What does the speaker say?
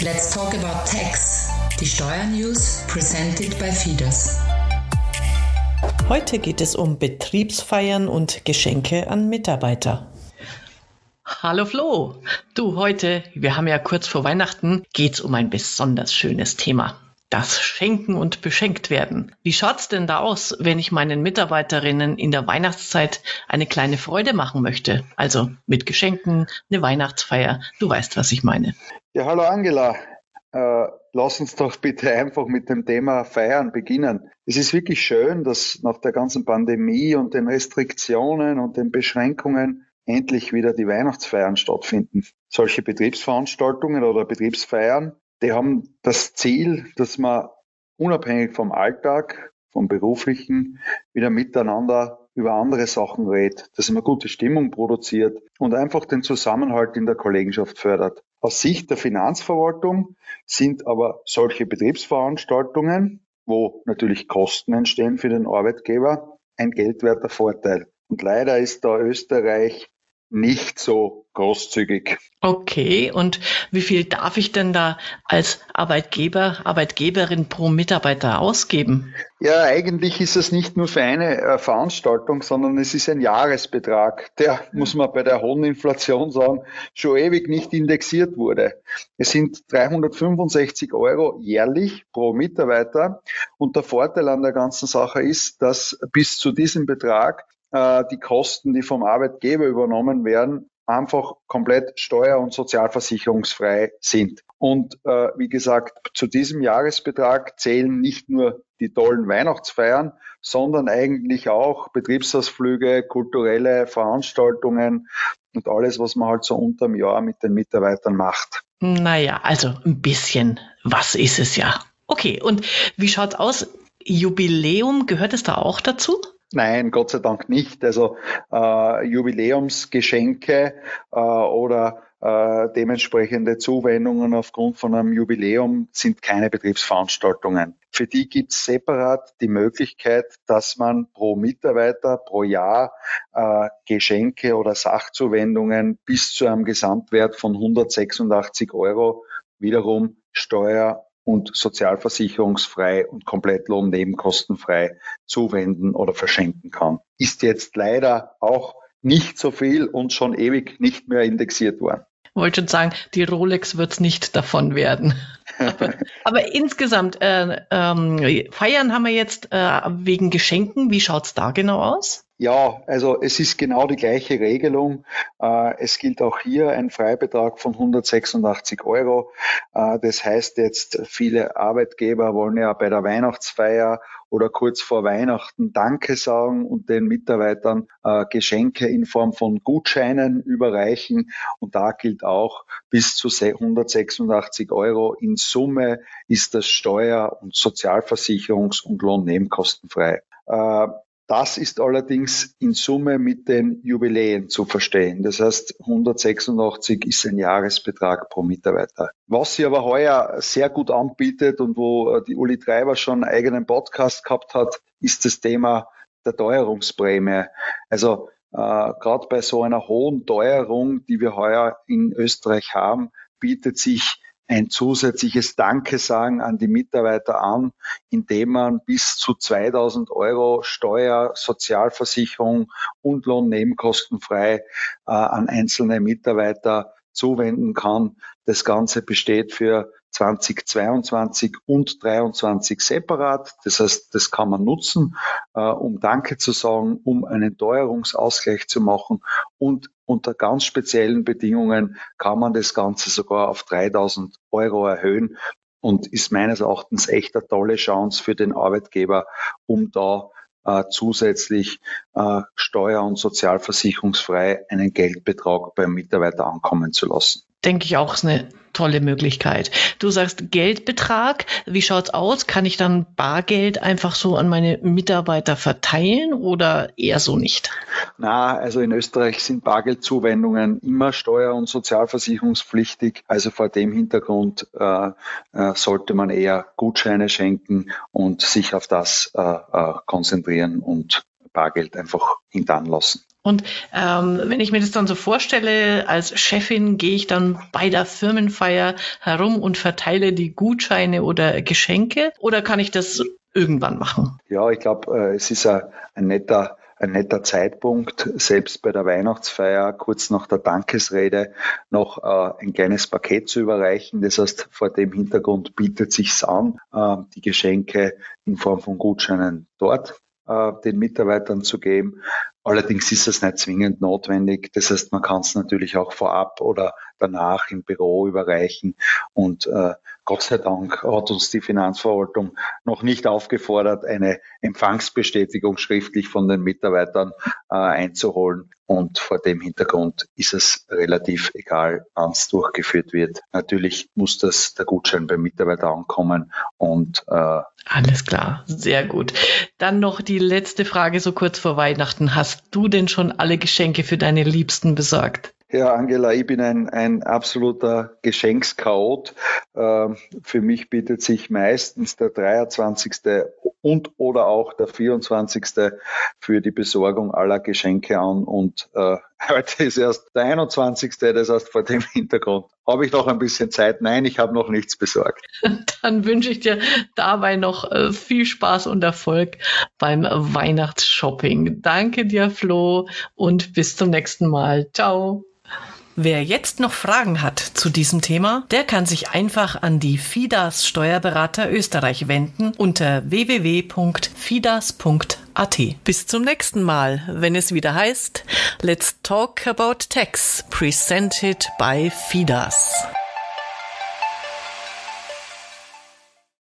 Let's talk about tax. Die Steuernews presented by Fidas. Heute geht es um Betriebsfeiern und Geschenke an Mitarbeiter. Hallo Flo. Du, heute, wir haben ja kurz vor Weihnachten, geht's um ein besonders schönes Thema. Das Schenken und Beschenkt werden. Wie schaut's denn da aus, wenn ich meinen Mitarbeiterinnen in der Weihnachtszeit eine kleine Freude machen möchte? Also mit Geschenken, eine Weihnachtsfeier. Du weißt, was ich meine. Ja, hallo Angela. Äh, lass uns doch bitte einfach mit dem Thema Feiern beginnen. Es ist wirklich schön, dass nach der ganzen Pandemie und den Restriktionen und den Beschränkungen endlich wieder die Weihnachtsfeiern stattfinden. Solche Betriebsveranstaltungen oder Betriebsfeiern, die haben das Ziel, dass man unabhängig vom Alltag, vom beruflichen, wieder miteinander über andere Sachen redet, dass man gute Stimmung produziert und einfach den Zusammenhalt in der Kollegenschaft fördert. Aus Sicht der Finanzverwaltung sind aber solche Betriebsveranstaltungen, wo natürlich Kosten entstehen für den Arbeitgeber, ein geldwerter Vorteil. Und leider ist da Österreich nicht so großzügig. Okay, und wie viel darf ich denn da als Arbeitgeber, Arbeitgeberin pro Mitarbeiter ausgeben? Ja, eigentlich ist es nicht nur für eine äh, Veranstaltung, sondern es ist ein Jahresbetrag. Der, muss man bei der hohen Inflation sagen, schon ewig nicht indexiert wurde. Es sind 365 Euro jährlich pro Mitarbeiter. Und der Vorteil an der ganzen Sache ist, dass bis zu diesem Betrag äh, die Kosten, die vom Arbeitgeber übernommen werden, einfach komplett steuer- und sozialversicherungsfrei sind. Und äh, wie gesagt, zu diesem Jahresbetrag zählen nicht nur die tollen Weihnachtsfeiern, sondern eigentlich auch Betriebsausflüge, kulturelle Veranstaltungen und alles, was man halt so unterm Jahr mit den Mitarbeitern macht. Naja, also ein bisschen was ist es ja. Okay, und wie schaut's aus? Jubiläum, gehört es da auch dazu? Nein, Gott sei Dank nicht. Also äh, Jubiläumsgeschenke äh, oder äh, dementsprechende Zuwendungen aufgrund von einem Jubiläum sind keine Betriebsveranstaltungen. Für die gibt es separat die Möglichkeit, dass man pro Mitarbeiter pro Jahr äh, Geschenke oder Sachzuwendungen bis zu einem Gesamtwert von 186 Euro wiederum steuer- und sozialversicherungsfrei und komplett lohnnebenkostenfrei zuwenden oder verschenken kann. Ist jetzt leider auch nicht so viel und schon ewig nicht mehr indexiert worden. Ich wollte schon sagen, die Rolex wird es nicht davon werden. Aber insgesamt, äh, ähm, feiern haben wir jetzt äh, wegen Geschenken. Wie schaut's da genau aus? Ja, also es ist genau die gleiche Regelung. Äh, es gilt auch hier ein Freibetrag von 186 Euro. Äh, das heißt jetzt, viele Arbeitgeber wollen ja bei der Weihnachtsfeier oder kurz vor Weihnachten Danke sagen und den Mitarbeitern äh, Geschenke in Form von Gutscheinen überreichen. Und da gilt auch, bis zu 186 Euro in Summe ist das Steuer- und Sozialversicherungs- und Lohnnebenkostenfrei. Das ist allerdings in Summe mit den Jubiläen zu verstehen. Das heißt, 186 ist ein Jahresbetrag pro Mitarbeiter. Was sie aber heuer sehr gut anbietet und wo äh, die Uli Treiber schon einen eigenen Podcast gehabt hat, ist das Thema der Teuerungsprämie. Also äh, gerade bei so einer hohen Teuerung, die wir heuer in Österreich haben, bietet sich ein zusätzliches Dankesagen an die Mitarbeiter an, indem man bis zu 2000 Euro Steuer, Sozialversicherung und Lohnnebenkostenfrei äh, an einzelne Mitarbeiter zuwenden kann. Das Ganze besteht für 2022 und 2023 separat. Das heißt, das kann man nutzen, äh, um Danke zu sagen, um einen Teuerungsausgleich zu machen und unter ganz speziellen Bedingungen kann man das Ganze sogar auf 3000 Euro erhöhen und ist meines Erachtens echt eine tolle Chance für den Arbeitgeber, um da äh, zusätzlich äh, steuer- und sozialversicherungsfrei einen Geldbetrag beim Mitarbeiter ankommen zu lassen. Denke ich auch, ist eine tolle Möglichkeit. Du sagst Geldbetrag. Wie schaut's aus? Kann ich dann Bargeld einfach so an meine Mitarbeiter verteilen oder eher so nicht? Na, also in Österreich sind Bargeldzuwendungen immer steuer- und sozialversicherungspflichtig. Also vor dem Hintergrund äh, äh, sollte man eher Gutscheine schenken und sich auf das äh, äh konzentrieren und Bargeld einfach hintanlassen. Und ähm, wenn ich mir das dann so vorstelle, als Chefin gehe ich dann bei der Firmenfeier herum und verteile die Gutscheine oder Geschenke oder kann ich das irgendwann machen? Ja, ich glaube, äh, es ist ein, ein netter ein netter Zeitpunkt, selbst bei der Weihnachtsfeier kurz nach der Dankesrede noch äh, ein kleines Paket zu überreichen. Das heißt, vor dem Hintergrund bietet sich's an, äh, die Geschenke in Form von Gutscheinen dort äh, den Mitarbeitern zu geben. Allerdings ist es nicht zwingend notwendig. Das heißt, man kann es natürlich auch vorab oder danach im Büro überreichen. Und äh, Gott sei Dank hat uns die Finanzverwaltung noch nicht aufgefordert, eine Empfangsbestätigung schriftlich von den Mitarbeitern äh, einzuholen. Und vor dem Hintergrund ist es relativ egal, wann es durchgeführt wird. Natürlich muss das der Gutschein beim Mitarbeiter ankommen und äh, alles klar, sehr gut. Dann noch die letzte Frage so kurz vor Weihnachten. Hast du denn schon alle Geschenke für deine Liebsten besorgt? Ja, Angela, ich bin ein, ein absoluter Geschenkschaot. Ähm, für mich bietet sich meistens der 23. und oder auch der 24. für die Besorgung aller Geschenke an. Und äh, heute ist erst der 21. Das heißt, vor dem Hintergrund habe ich noch ein bisschen Zeit. Nein, ich habe noch nichts besorgt. Dann wünsche ich dir dabei noch äh, viel Spaß und Erfolg beim Weihnachtsshopping. Danke dir, Flo, und bis zum nächsten Mal. Ciao. Wer jetzt noch Fragen hat zu diesem Thema, der kann sich einfach an die FIDAS Steuerberater Österreich wenden unter www.fidas.at. Bis zum nächsten Mal, wenn es wieder heißt Let's Talk About Tax, presented by FIDAS.